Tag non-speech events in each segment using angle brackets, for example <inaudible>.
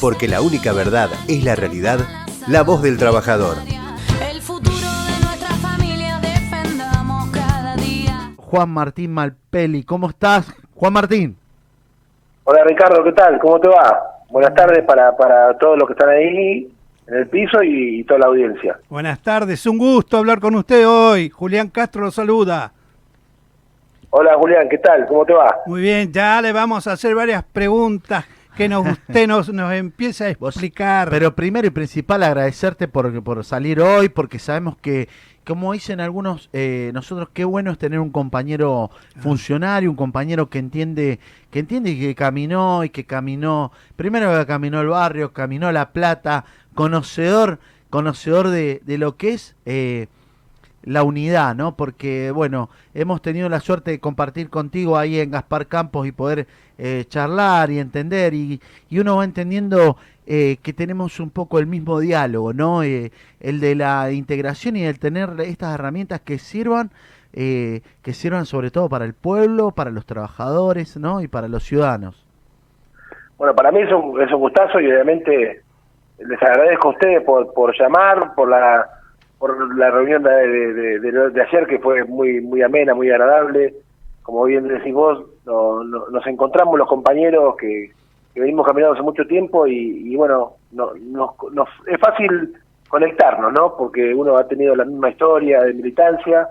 porque la única verdad es la realidad, la voz del trabajador. El futuro de nuestra familia defendamos cada día. Juan Martín Malpeli. ¿Cómo estás, Juan Martín? Hola Ricardo, ¿qué tal? ¿Cómo te va? Buenas tardes para, para todos los que están ahí en el piso y, y toda la audiencia. Buenas tardes, un gusto hablar con usted hoy. Julián Castro lo saluda. Hola Julián, ¿qué tal? ¿Cómo te va? Muy bien, ya le vamos a hacer varias preguntas que nos, <laughs> usted nos, nos empieza a explicar. Pero primero y principal agradecerte por, por salir hoy, porque sabemos que, como dicen algunos, eh, nosotros qué bueno es tener un compañero funcionario, un compañero que entiende, que entiende y que caminó y que caminó, primero que caminó el barrio, caminó La Plata, conocedor, conocedor de, de lo que es eh, la unidad, ¿no? Porque, bueno, hemos tenido la suerte de compartir contigo ahí en Gaspar Campos y poder eh, charlar y entender, y, y uno va entendiendo eh, que tenemos un poco el mismo diálogo, ¿no? Eh, el de la integración y el tener estas herramientas que sirvan, eh, que sirvan sobre todo para el pueblo, para los trabajadores, ¿no? Y para los ciudadanos. Bueno, para mí es un, es un gustazo y obviamente les agradezco a ustedes por, por llamar, por la por la reunión de, de, ayer que fue muy muy amena, muy agradable. Como bien decís vos, no- no- nos encontramos los compañeros que, venimos caminando hace mucho tiempo y, y bueno, no, nos, nos- es fácil conectarnos, ¿no? Porque uno ha tenido la misma historia de militancia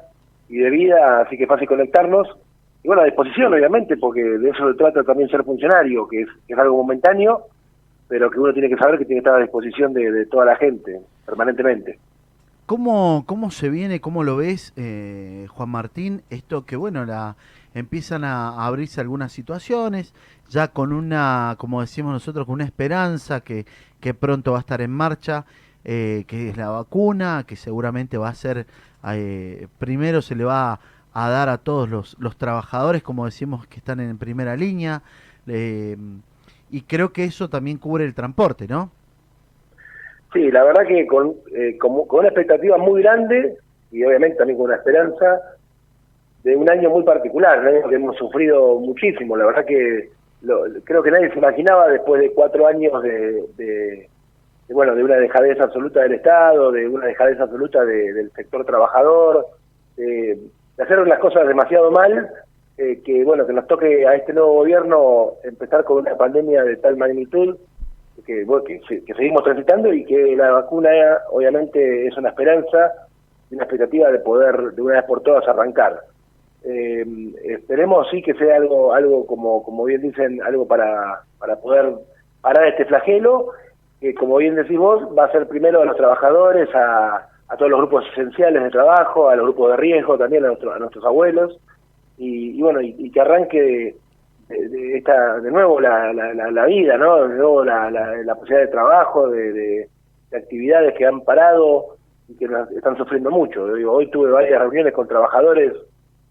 y de vida, así que es fácil conectarnos. Y bueno, a disposición, obviamente, porque de eso se trata también ser funcionario, que es, que es algo momentáneo, pero que uno tiene que saber que tiene que estar a disposición de, de toda la gente, permanentemente. ¿Cómo, ¿Cómo se viene, cómo lo ves, eh, Juan Martín? Esto que, bueno, la empiezan a, a abrirse algunas situaciones, ya con una, como decimos nosotros, con una esperanza que, que pronto va a estar en marcha, eh, que es la vacuna, que seguramente va a ser, eh, primero se le va a dar a todos los, los trabajadores, como decimos, que están en primera línea, eh, y creo que eso también cubre el transporte, ¿no? Sí, la verdad que con, eh, como- con una expectativa muy grande y obviamente también con una esperanza de un año muy particular, un que hemos sufrido muchísimo. La verdad que lo- creo que nadie se imaginaba después de cuatro años de, de- bueno de una dejadez absoluta del Estado, de una dejadez absoluta de- del sector trabajador, de hacer las cosas demasiado mal, eh, que bueno que nos toque a este nuevo gobierno empezar con una pandemia de tal magnitud que, bueno, que, se- que seguimos transitando y que la vacuna obviamente es una esperanza y una expectativa de poder de una vez por todas arrancar. Eh, esperemos sí que sea algo algo como como bien dicen algo para para poder parar este flagelo que como bien decís vos va a ser primero a los trabajadores a, a todos los grupos esenciales de trabajo a los grupos de riesgo también a, nuestro- a nuestros abuelos y, y bueno y que arranque de, de esta de nuevo la, la, la, la vida no de nuevo la, la, posibilidad de trabajo de, de, de actividades que han parado y que están sufriendo mucho Yo hoy tuve varias reuniones con trabajadores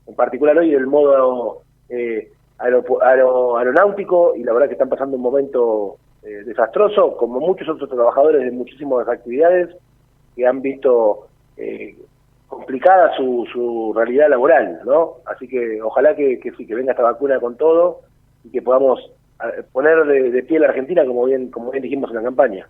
en particular hoy del modo eh, aeronáutico y la verdad que están pasando un momento eh, desastroso como muchos otros trabajadores de muchísimas actividades que han visto eh, complicada su, su realidad laboral, ¿no? Así que ojalá que, que que venga esta vacuna con todo y que podamos eh, poner de, pie a la Argentina como bien, como bien dijimos en la campaña.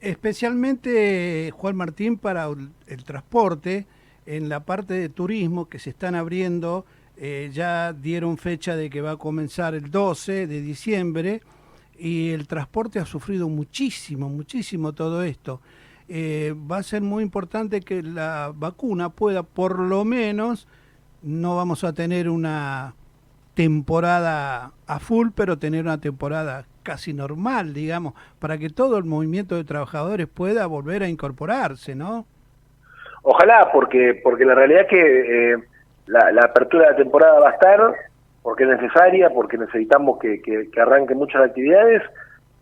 Especialmente, Juan Martín, para el transporte, en la parte de turismo que se están abriendo, eh, ya dieron fecha de que va a comenzar el 12 de diciembre y el transporte ha sufrido muchísimo, muchísimo todo esto. Eh, va a ser muy importante que la vacuna pueda, por lo menos, no vamos a tener una temporada a full, pero tener una temporada casi normal, digamos, para que todo el movimiento de trabajadores pueda volver a incorporarse, ¿no? Ojalá, porque porque la realidad es que eh, la, la apertura de la temporada va a estar, porque es necesaria, porque necesitamos que, que, que arranquen muchas actividades,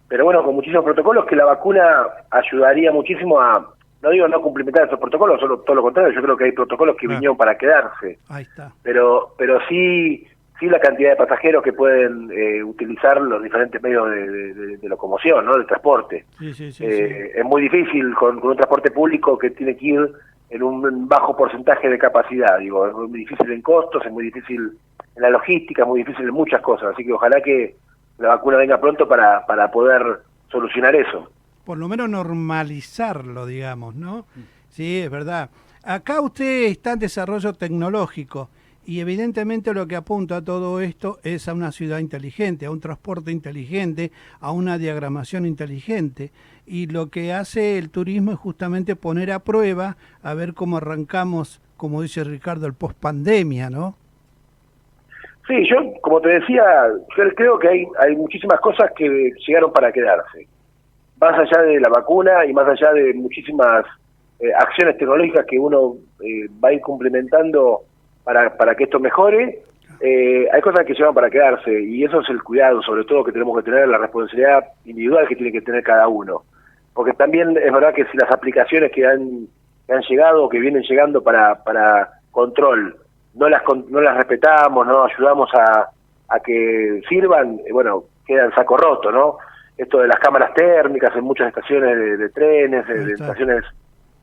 pero bueno, con muchísimos protocolos que la vacuna ayudaría muchísimo a, no digo no cumplimentar esos protocolos, solo todo lo contrario, yo creo que hay protocolos que Ah. vinieron para quedarse, Ahí está. pero pero sí sí la cantidad de pasajeros que pueden eh, utilizar los diferentes medios de, de- de- de locomoción, ¿no? de transporte. Sí, sí, sí. Eh, Es muy difícil con, con un transporte público que tiene que ir en un bajo porcentaje de capacidad. Digo, es muy difícil en costos, es muy difícil en la logística, es muy difícil en muchas cosas. Así que ojalá que la vacuna venga pronto para, para poder solucionar eso. Por lo menos normalizarlo, digamos, ¿no? Sí, es verdad. Acá usted está en desarrollo tecnológico y evidentemente lo que apunta a todo esto es a una ciudad inteligente, a un transporte inteligente, a una diagramación inteligente. Y lo que hace el turismo es justamente poner a prueba, a ver cómo arrancamos, como dice Ricardo, el post pandemia, ¿no? Sí, yo, como te decía, creo que hay, hay muchísimas cosas que llegaron para quedarse. Más allá de la vacuna y más allá de muchísimas eh, acciones tecnológicas que uno eh, va a ir cumplimentando para, para que esto mejore, eh, hay cosas que llevan para quedarse y eso es el cuidado, sobre todo que tenemos que tener, la responsabilidad individual que tiene que tener cada uno. Porque también es verdad que si las aplicaciones que han, que han llegado o que vienen llegando para, para control no las, no las respetamos, no ayudamos a, a que sirvan, eh, bueno, queda en saco roto, ¿no? Esto de las cámaras térmicas en muchas estaciones de, trenes, de, estaciones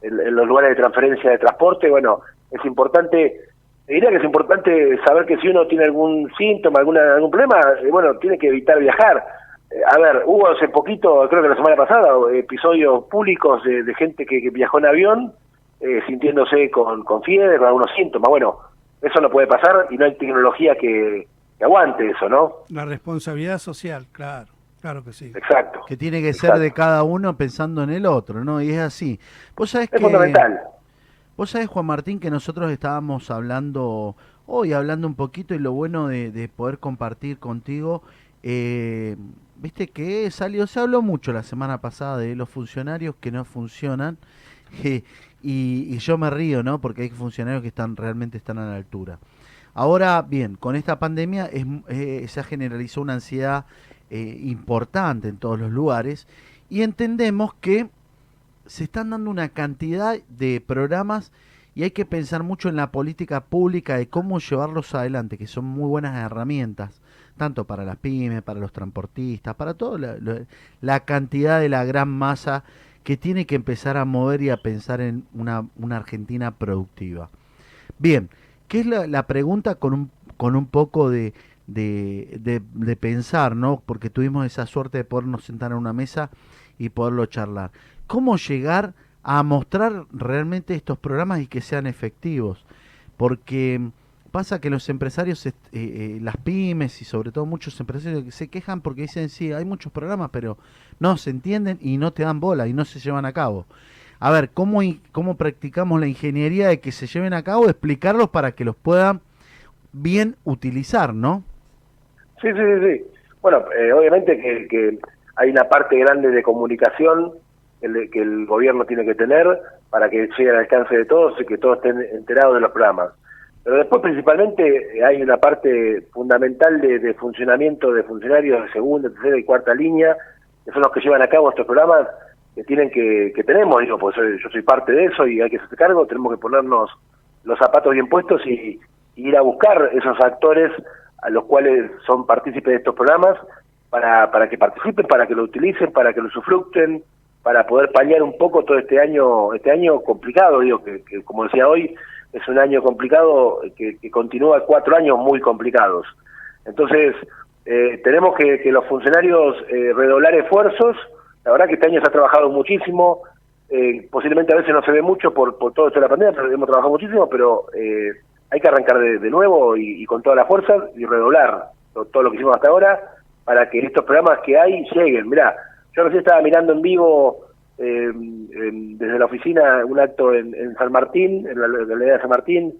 en, en, los lugares de transferencia de transporte, bueno, es importante diría que es importante saber que si uno tiene algún síntoma, alguna, algún problema, eh, bueno, tiene que evitar viajar. Eh, a ver, hubo hace poquito, creo que la semana pasada, episodios públicos de, gente que, viajó en avión eh, sintiéndose con, con fiebre, con algunos síntomas. Bueno, eso no puede pasar y no hay tecnología que, aguante eso, ¿no? La responsabilidad social, claro. Claro que sí. Exacto. Que tiene que ser de cada uno pensando en el otro, ¿no? Y es así. ¿Vos sabés es fundamental. Vos sabés, Juan Martín, que nosotros estábamos hablando hoy, hablando un poquito, y lo bueno de, poder compartir contigo, eh, viste que salió, se habló mucho la semana pasada de los funcionarios que no funcionan, <laughs> y, yo me río, ¿no? Porque hay funcionarios que están realmente están a la altura. Ahora, bien, con esta pandemia es, eh, se ha generalizado una ansiedad eh, importante en todos los lugares, y entendemos que se están dando una cantidad de programas y hay que pensar mucho en la política pública de cómo llevarlos adelante, que son muy buenas herramientas, tanto para las pymes, para los transportistas, para toda la, cantidad de la gran masa que tiene que empezar a mover y a pensar en una, Argentina productiva. Bien, ¿qué es la, pregunta con un, con un poco de, de, de, pensar, ¿no? Porque tuvimos esa suerte de podernos sentar en una mesa y poderlo charlar cómo llegar a mostrar realmente estos programas y que sean efectivos. Porque pasa que los empresarios, eh, eh, las pymes y sobre todo muchos empresarios se quejan porque dicen, sí, hay muchos programas, pero no se entienden y no te dan bola y no se llevan a cabo. A ver, ¿cómo, cómo practicamos la ingeniería de que se lleven a cabo? Explicarlos para que los puedan bien utilizar, ¿no? Sí, sí, sí. Bueno, eh, obviamente que, que hay una parte grande de comunicación que el gobierno tiene que tener para que llegue al alcance de todos y que todos estén enterados de los programas. Pero después principalmente hay una parte fundamental de, funcionamiento de funcionarios de segunda, tercera y cuarta línea, que son los que llevan a cabo estos programas que tienen que, que tenemos, digo, pues yo soy parte de eso y hay que hacerse cargo, tenemos que ponernos los zapatos bien puestos y, ir a buscar esos actores a los cuales son partícipes de estos programas para, para que participen, para que lo utilicen, para que lo sufructen, para poder paliar un poco todo este año, este año complicado, digo, que, como decía hoy, es un año complicado que, continúa cuatro años muy complicados. Entonces, eh, tenemos que, los funcionarios eh, redoblar esfuerzos, la verdad que este año se ha trabajado muchísimo, eh, posiblemente a veces no se ve mucho por, por todo esto de la pandemia, pero hemos trabajado muchísimo, pero hay que arrancar de, nuevo y, con toda la fuerza y redoblar todo, todo lo que hicimos hasta ahora para que estos programas que hay lleguen. Mirá, yo recién estaba mirando en vivo eh, desde la oficina un acto en, San Martín, en la localidad de San Martín,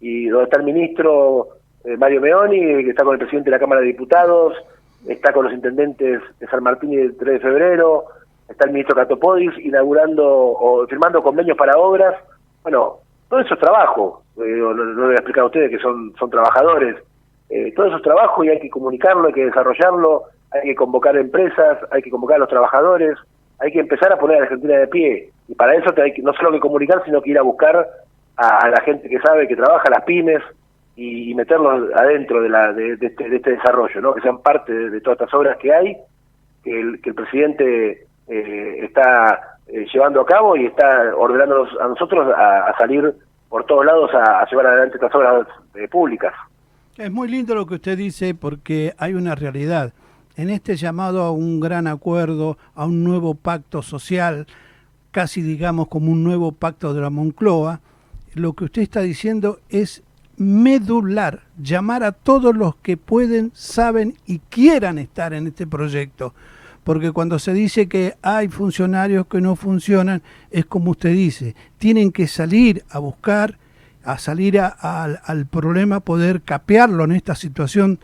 y donde está el ministro eh, Mario Meoni, que está con el presidente de la Cámara de Diputados, está con los intendentes de San Martín y del 3 de febrero, está el ministro Catopodis inaugurando o firmando convenios para obras. Bueno, todo eso es trabajo, eh, no, no, voy a explicar a ustedes que son, son trabajadores, todo eso es trabajo y hay que comunicarlo, hay que desarrollarlo, hay que convocar empresas, hay que convocar a los trabajadores, hay que empezar a poner a la Argentina de pie. Y para eso hay que, no solo que comunicar, sino que ir a buscar a, la gente que sabe, que trabaja, las pymes, y, meterlos adentro de, la, de, este, este, desarrollo, ¿no? que sean parte de, todas estas obras que hay, que el, presidente eh, está eh, llevando a cabo y está ordenándonos a nosotros a, salir por todos lados a, llevar adelante estas obras eh, públicas. Es muy lindo lo que usted dice porque hay una realidad en este llamado a un gran acuerdo, a un nuevo pacto social, casi digamos como un nuevo pacto de la Moncloa, lo que usted está diciendo es medular, llamar a todos los que pueden, saben y quieran estar en este proyecto. Porque cuando se dice que hay funcionarios que no funcionan, es como usted dice, tienen que salir a buscar, a salir al problema, poder capearlo en esta situación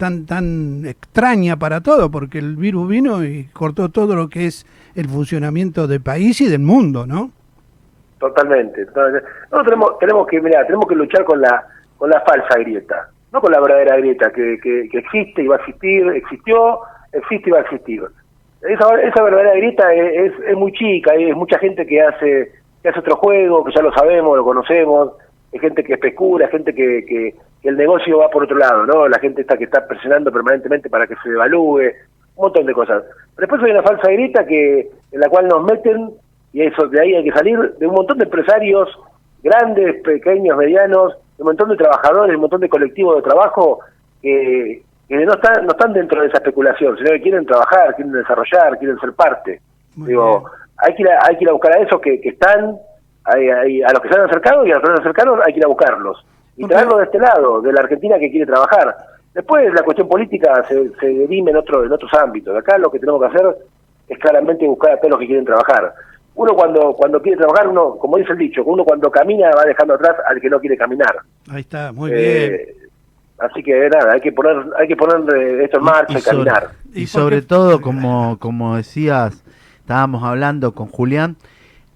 tan, tan extraña para todo, porque el virus vino y cortó todo lo que es el funcionamiento del país y del mundo, ¿no? Totalmente. Nosotros tenemos, tenemos que, mira, tenemos que luchar con la, con la falsa grieta, no con la verdadera grieta que, que, existe y va a existir, existió, existe y va a existir. Esa, esa verdadera grieta es, es, es muy chica, es mucha gente que hace, que hace otro juego, que ya lo sabemos, lo conocemos, es gente que especula, es gente que, que, que el negocio va por otro lado, ¿no? La gente está que está presionando permanentemente para que se devalúe, un montón de cosas. Pero después hay una falsa grieta que en la cual nos meten y eso de ahí hay que salir de un montón de empresarios grandes, pequeños, medianos, de un montón de trabajadores, un montón de colectivos de trabajo que, que no están no están dentro de esa especulación, sino que quieren trabajar, quieren desarrollar, quieren ser parte. Muy Digo, bien. hay que ir a, hay que ir a buscar a esos que, que están, hay- hay- a los que se han acercado y a los que no se han acercado hay que ir a buscarlos. Y traerlos de este lado, de la Argentina que quiere trabajar. Después la cuestión política se, se dirime en, otro, en otros ámbitos. Acá lo que tenemos que hacer es claramente buscar a todos los que quieren trabajar. Uno cuando cuando quiere trabajar, uno, como dice el dicho, uno cuando camina va dejando atrás al que no quiere caminar. Ahí está, muy Eh, bien. Así que nada, hay que poner hay que poner eh, esto en marcha y, sobre, caminar. y ¿Y sobre todo, como, como decías, estábamos hablando con Julián,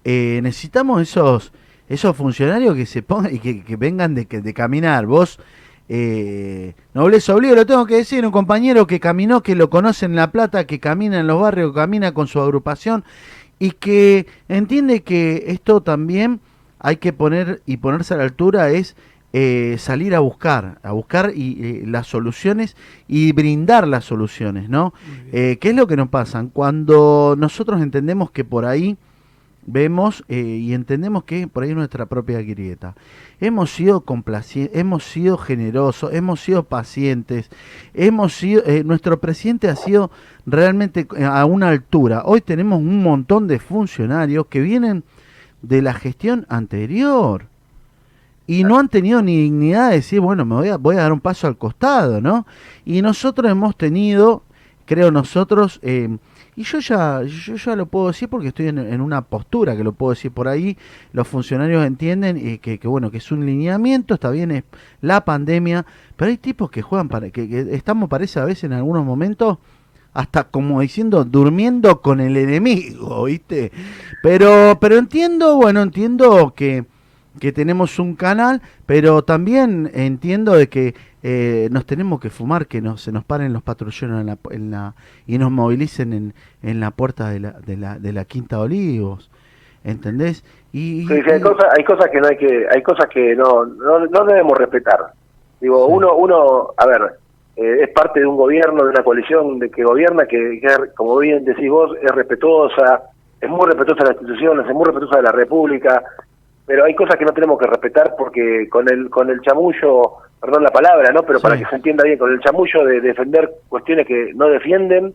eh, necesitamos esos esos funcionarios que se pongan y que, que vengan de, que- de caminar. Vos, eh, nobleza obligo, lo tengo que decir, un compañero que caminó, que lo conoce en La Plata, que camina en los barrios, que camina con su agrupación y que entiende que esto también hay que poner y ponerse a la altura es eh, salir a buscar, a buscar y, eh, las soluciones y brindar las soluciones, ¿no? Eh, ¿Qué es lo que nos pasa? Cuando nosotros entendemos que por ahí vemos eh, y entendemos que por ahí es nuestra propia grieta. Hemos sido complacientes, hemos sido generosos, hemos sido pacientes, hemos sido, eh, nuestro presidente ha sido realmente eh, a una altura. Hoy tenemos un montón de funcionarios que vienen de la gestión anterior y no han tenido ni dignidad de decir, bueno, me voy a, voy a dar un paso al costado, ¿no? Y nosotros hemos tenido, creo nosotros, eh, y yo ya, yo ya lo puedo decir porque estoy en, una postura que lo puedo decir por ahí, los funcionarios entienden eh, que, bueno, que es un lineamiento, está bien, es la pandemia, pero hay tipos que juegan, para que estamos, parece a veces en algunos momentos, hasta como diciendo, durmiendo con el enemigo, ¿viste? Pero, pero entiendo, bueno, entiendo que que tenemos un canal, pero también entiendo de que eh, nos tenemos que fumar, que nos, se nos paren los patrulleros en la, en la, y nos movilicen en, en la puerta de la, de, la, de la Quinta Olivos, ¿entendés? Y, Sí, hay, cosas, hay cosas que no hay que hay cosas que no no, no debemos respetar digo Sí. uno uno a ver eh, es parte de un gobierno de una coalición de que gobierna que, que como bien decís vos es respetuosa es muy respetuosa de las instituciones es muy respetuosa de la república pero hay cosas que no tenemos que respetar porque con el con el chamullo perdón la palabra no pero para que se entienda bien con el chamullo de defender cuestiones que no defienden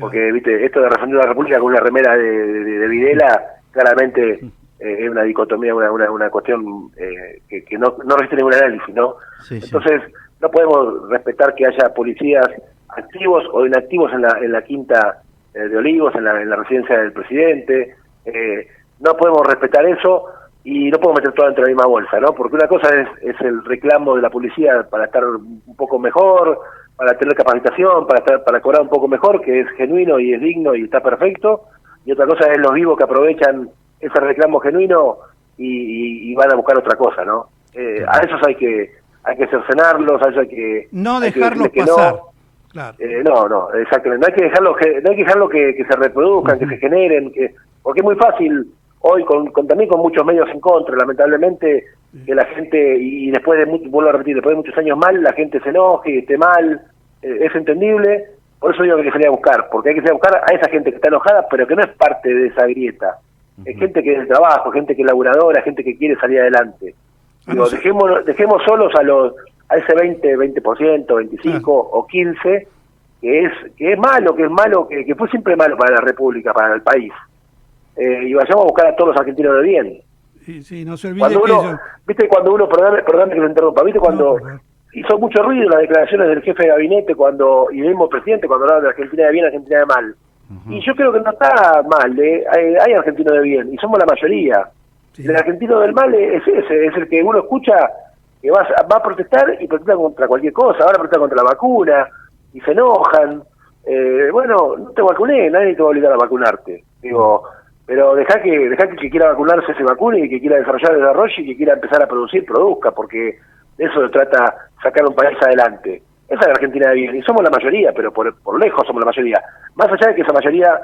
porque viste esto de defender la república con una remera de, de, de Videla claramente eh, es una dicotomía una, una, una cuestión eh, que, que no, no resiste ningún análisis no Sí, sí. entonces no podemos respetar que haya policías activos o inactivos en la en la quinta eh, de Olivos en la, en la residencia del presidente eh, no podemos respetar eso y no podemos meter todo dentro de la misma bolsa, ¿no? Porque una cosa es, es el reclamo de la policía para estar un poco mejor, para tener capacitación, para estar, para cobrar un poco mejor, que es genuino y es digno y está perfecto, y otra cosa es los vivos que aprovechan ese reclamo genuino y, y- y van a buscar otra cosa, ¿no? Eh, a esos hay que hay que cercenarlos, a esos hay que No que dejarlos que pasar. no. Claro. Eh, no, no, exactamente. No hay que dejarlo que, no hay que, dejarlo que, que se reproduzcan, que se generen, que porque es muy fácil hoy, con, con- también con muchos medios en contra, lamentablemente, que la gente, y después de, vuelvo a repetir, después de muchos años mal, la gente se enoje, esté mal, eh, es entendible, por eso digo que hay que salir a buscar, porque hay que salir a buscar a esa gente que está enojada, pero que no es parte de esa grieta. Es gente que es del trabajo, gente que es laburadora, gente que quiere salir adelante. Ah, Digo, no sé. dejemos, dejemos solos a los a ese 20, 20%, 25 o 15 que es que es malo, que es malo, que, que fue siempre malo para la República, para el país. Eh, y vayamos a buscar a todos los argentinos de bien. Sí, sí, no se olvide Cuando que uno, ellos- viste, cuando uno, perdón, perdón que lo interrumpa, viste, cuando No, hizo mucho ruido las declaraciones del jefe de gabinete cuando y del mismo presidente cuando hablaba de Argentina de bien, Argentina de mal. Y yo creo que no está mal, ¿eh? hay, hay argentinos de bien, y somos la mayoría. Sí. El argentino del mal es ese, es el que uno escucha que va, a- va a protestar y protesta contra cualquier cosa, ahora protesta contra la vacuna, y se enojan. Eh, bueno, no te vacuné, nadie te va a obligar a vacunarte. Digo, pero deja que, deja que el que quiera vacunarse se vacune y que quiera desarrollar el desarrollo y que quiera empezar a producir, produzca, porque eso se trata sacar un país adelante. Esa es la Argentina de bien, y somos la mayoría, pero por, por lejos somos la mayoría. Más allá de que esa mayoría,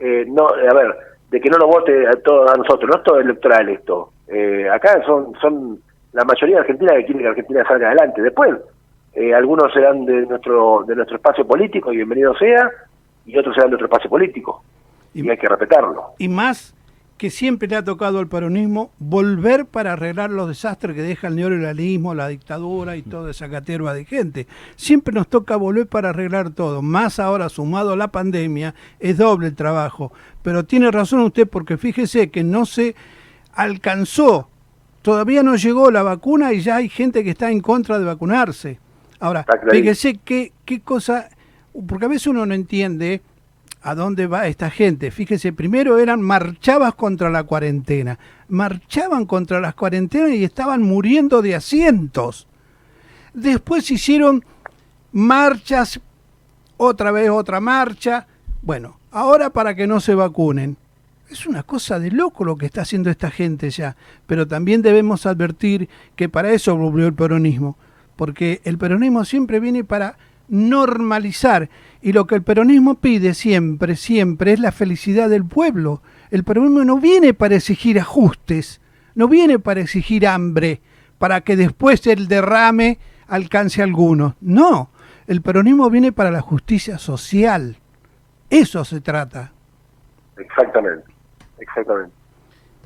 eh, no, a ver, de que no nos vote a todos a nosotros, no es todo electoral esto. Eh, acá son, son la mayoría de Argentina que quiere que Argentina salga adelante. Después, eh, algunos serán de nuestro, de nuestro espacio político, y bienvenido sea, y otros serán de otro espacio político. Y- Y, hay que respetarlo. y más que siempre le ha tocado al peronismo volver para arreglar los desastres que deja el neoliberalismo, la dictadura y toda esa caterva de gente. Siempre nos toca volver para arreglar todo. Más ahora sumado a la pandemia, es doble el trabajo. Pero tiene razón usted porque fíjese que no se alcanzó, todavía no llegó la vacuna y ya hay gente que está en contra de vacunarse. Ahora, fíjese qué, qué cosa, porque a veces uno no entiende a dónde va esta gente. Fíjese, primero eran marchabas contra la cuarentena, marchaban contra las cuarentenas y estaban muriendo de asientos. Después hicieron marchas, otra vez otra marcha. Bueno, ahora para que no se vacunen. Es una cosa de loco lo que está haciendo esta gente ya. Pero también debemos advertir que para eso volvió el peronismo. Porque el peronismo siempre viene para normalizar. Y lo que el peronismo pide siempre, siempre es la felicidad del pueblo. El peronismo no viene para exigir ajustes, no viene para exigir hambre, para que después el derrame alcance a algunos. No, el peronismo viene para la justicia social. Eso se trata. Exactamente, exactamente.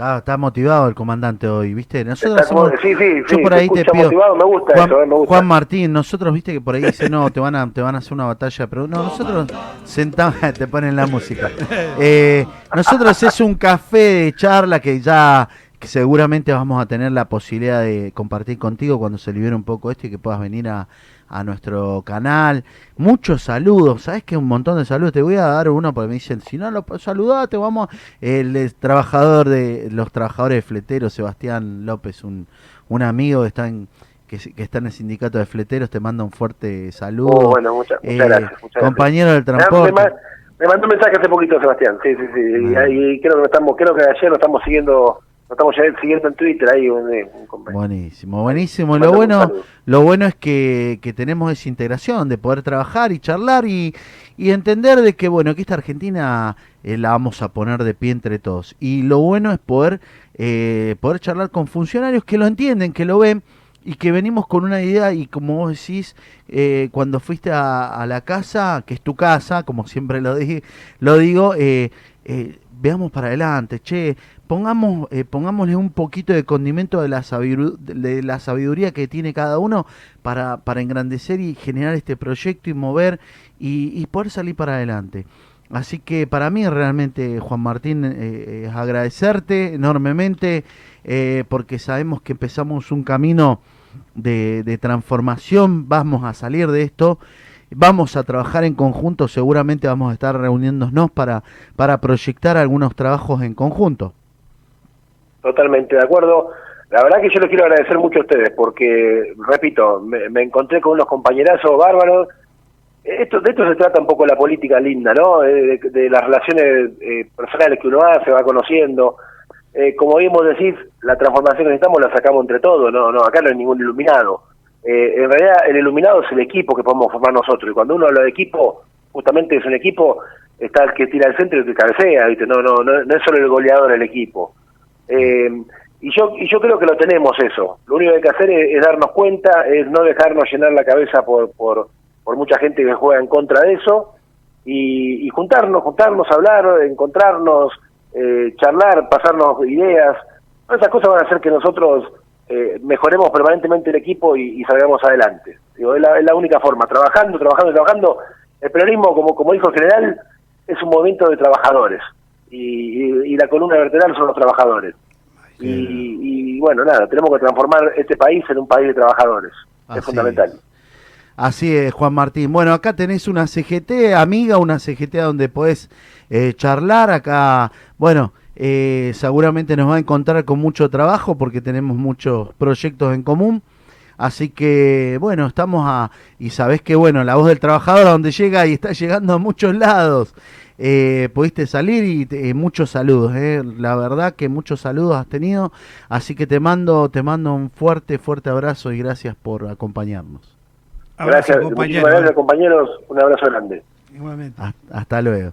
Está, está motivado el comandante hoy, ¿viste? Nosotros como- hacemos- sí, sí, yo sí, por ahí te pido. motivado, me gusta Juan, eso, eh, me gusta. Juan Martín, nosotros, viste que por ahí dice, no, te van a, te van a hacer una batalla, pero no, nosotros sentamos, <laughs> te ponen la música. Eh, nosotros es un café de charla que ya que seguramente vamos a tener la posibilidad de compartir contigo cuando se libere un poco esto y que puedas venir a, a nuestro canal. Muchos saludos, ¿sabes que Un montón de saludos. Te voy a dar uno porque me dicen, si no lo saludate, vamos. El, eh, trabajador de los trabajadores de fleteros, Sebastián López, un, un amigo que está, en, que, está en el sindicato de fleteros, te manda un fuerte saludo. Oh, bueno, muchas, muchas Eh, gracias. Muchas compañero del gracias. transporte. Me, ma- me mandó un mensaje hace poquito, Sebastián. Sí, sí, sí. Y, Ah. ahí creo que lo estamos, creo que ayer lo estamos siguiendo, estamos ya siguiendo en Twitter ahí un, eh, un compañero. Buenísimo, buenísimo. Lo bueno, lo bueno es que, que tenemos esa integración de poder trabajar y charlar y, y entender de que bueno que esta Argentina eh, la vamos a poner de pie entre todos. Y lo bueno es poder eh, poder charlar con funcionarios que lo entienden, que lo ven y que venimos con una idea y como vos decís, eh, cuando fuiste a, a la casa, que es tu casa, como siempre lo, dije, lo digo, eh, eh, veamos para adelante, che, pongamos, eh, pongámosle un poquito de condimento de la, sabiduría que tiene cada uno para, para engrandecer y generar este proyecto y mover y, poder salir para adelante. Así que para mí realmente, Juan Martín, eh, es agradecerte enormemente eh, porque sabemos que empezamos un camino de transformación, vamos a salir de esto, vamos a trabajar en conjunto, seguramente vamos a estar reuniéndonos para, para proyectar algunos trabajos en conjunto. Totalmente de acuerdo. La verdad que yo les quiero agradecer mucho a ustedes porque, repito, me, encontré con unos compañerazos bárbaros. Esto, de esto se trata un poco la política linda, ¿no? Eh, De, las relaciones eh, personales que uno hace, va conociendo. Eh, como bien vos decís, la transformación que necesitamos la sacamos entre todos, no, no, acá no hay ningún iluminado. Eh, en realidad el iluminado es el equipo que podemos formar nosotros. Y cuando uno habla de equipo, justamente es un equipo, está el que tira el centro y el que cabecea, ¿viste? No, no, no, no es solo el goleador el equipo. Eh, y yo y yo creo que lo tenemos eso. Lo único que hay que hacer es, es darnos cuenta, es no dejarnos llenar la cabeza por, por, por mucha gente que juega en contra de eso y, y juntarnos, juntarnos, hablar, encontrarnos, eh, charlar, pasarnos ideas. Todas esas cosas van a hacer que nosotros eh, mejoremos permanentemente el equipo y, y salgamos adelante. Digo, es, la, es la única forma, trabajando, trabajando, trabajando el peronismo, como, como dijo el general, es un movimiento de trabajadores y, la columna vertebral son los trabajadores. Y, bueno, nada, tenemos que transformar este país en un país de trabajadores. es fundamental. Así es, Juan Martín. Bueno, acá tenés una CGT amiga, una CGT donde podés eh, charlar. Acá, bueno, eh, seguramente nos va a encontrar con mucho trabajo porque tenemos muchos proyectos en común. Así que, bueno, estamos a... Y sabés que, bueno, la voz del trabajador a donde llega y está <laughs> llegando a muchos lados. Eh, pudiste salir y eh, muchos saludos, eh. la verdad que muchos saludos has tenido, así que te mando, te mando un fuerte, fuerte abrazo y gracias por acompañarnos. Gracias, compañeros. compañeros, un abrazo grande. Igualmente. hasta luego.